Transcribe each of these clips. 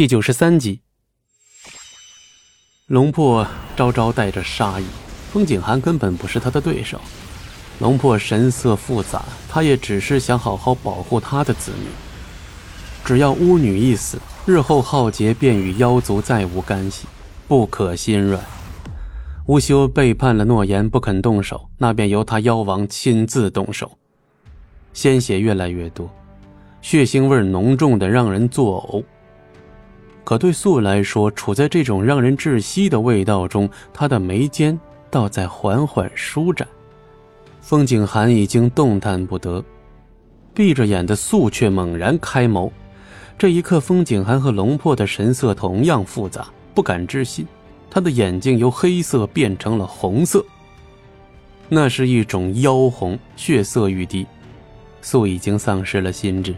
第九十三集，龙破招招带着杀意，风景寒根本不是他的对手。龙破神色复杂，他也只是想好好保护他的子女。只要巫女一死，日后浩劫便与妖族再无干系，不可心软。乌修背叛了诺言，不肯动手，那便由他妖王亲自动手。鲜血越来越多，血腥味浓重的让人作呕。可对素来说，处在这种让人窒息的味道中，他的眉间倒在缓缓舒展。风景寒已经动弹不得，闭着眼的素却猛然开眸。这一刻，风景寒和龙破的神色同样复杂，不敢置信。他的眼睛由黑色变成了红色，那是一种妖红，血色欲滴。素已经丧失了心智。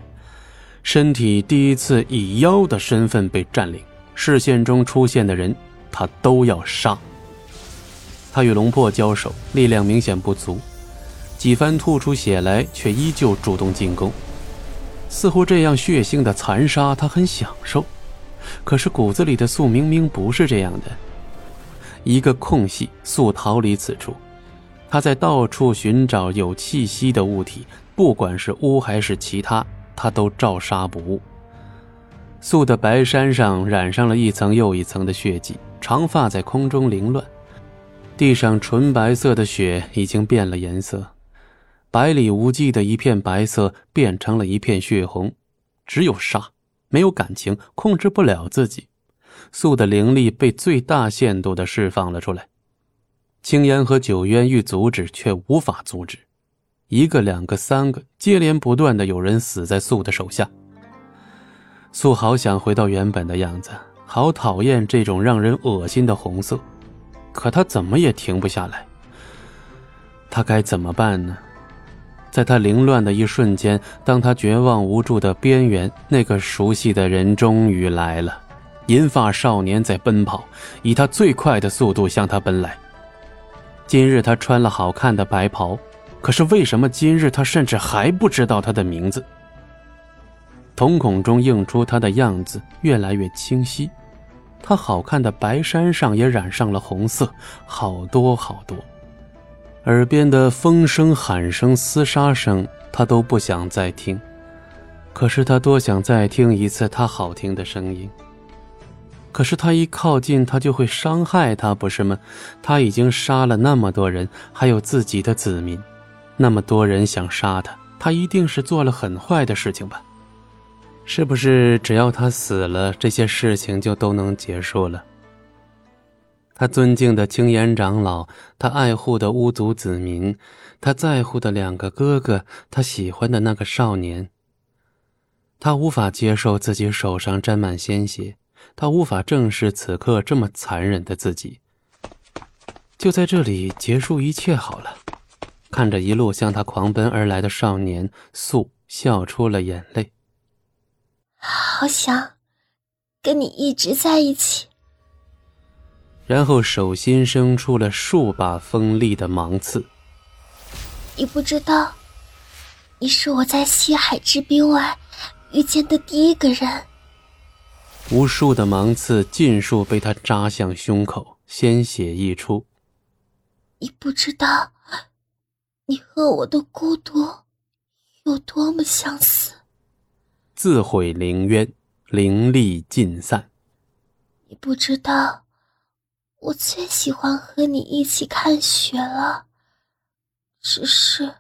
身体第一次以妖的身份被占领，视线中出现的人，他都要杀。他与龙破交手，力量明显不足，几番吐出血来，却依旧主动进攻，似乎这样血腥的残杀他很享受。可是骨子里的素明明不是这样的。一个空隙，素逃离此处，他在到处寻找有气息的物体，不管是巫还是其他。他都照杀不误。素的白衫上染上了一层又一层的血迹，长发在空中凌乱，地上纯白色的雪已经变了颜色，百里无际的一片白色变成了一片血红。只有杀，没有感情，控制不了自己。素的灵力被最大限度的释放了出来，青烟和九渊欲阻止，却无法阻止。一个、两个、三个，接连不断的有人死在素的手下。素好想回到原本的样子，好讨厌这种让人恶心的红色，可他怎么也停不下来。他该怎么办呢？在他凌乱的一瞬间，当他绝望无助的边缘，那个熟悉的人终于来了。银发少年在奔跑，以他最快的速度向他奔来。今日他穿了好看的白袍。可是为什么今日他甚至还不知道他的名字？瞳孔中映出他的样子越来越清晰，他好看的白衫上也染上了红色，好多好多。耳边的风声、喊声、厮杀声，他都不想再听。可是他多想再听一次他好听的声音。可是他一靠近，他就会伤害他，不是吗？他已经杀了那么多人，还有自己的子民。那么多人想杀他，他一定是做了很坏的事情吧？是不是只要他死了，这些事情就都能结束了？他尊敬的青岩长老，他爱护的巫族子民，他在乎的两个哥哥，他喜欢的那个少年。他无法接受自己手上沾满鲜血，他无法正视此刻这么残忍的自己。就在这里结束一切好了。看着一路向他狂奔而来的少年，素笑出了眼泪。好想跟你一直在一起。然后手心生出了数把锋利的芒刺。你不知道，你是我在西海之滨外遇见的第一个人。无数的芒刺尽数被他扎向胸口，鲜血溢出。你不知道。你和我的孤独有多么相似？自毁灵渊，灵力尽散。你不知道，我最喜欢和你一起看雪了。只是，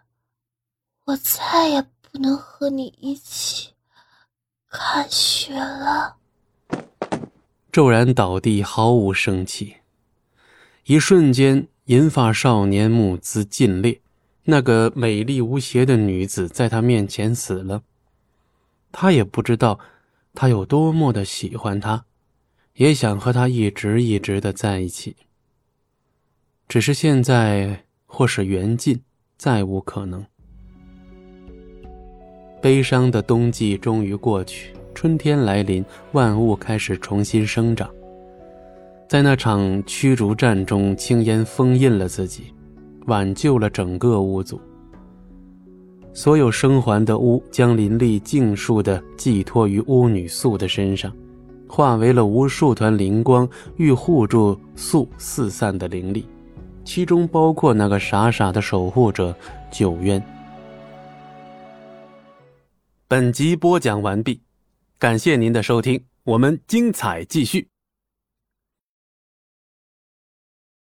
我再也不能和你一起看雪了。骤然倒地，毫无生气。一瞬间，银发少年目眦尽裂。那个美丽无邪的女子在他面前死了，他也不知道他有多么的喜欢她，也想和她一直一直的在一起。只是现在或是缘尽，再无可能。悲伤的冬季终于过去，春天来临，万物开始重新生长。在那场驱逐战中，青烟封印了自己。挽救了整个巫族，所有生还的巫将灵力尽数的寄托于巫女素的身上，化为了无数团灵光，欲护住素四散的灵力，其中包括那个傻傻的守护者九渊。本集播讲完毕，感谢您的收听，我们精彩继续。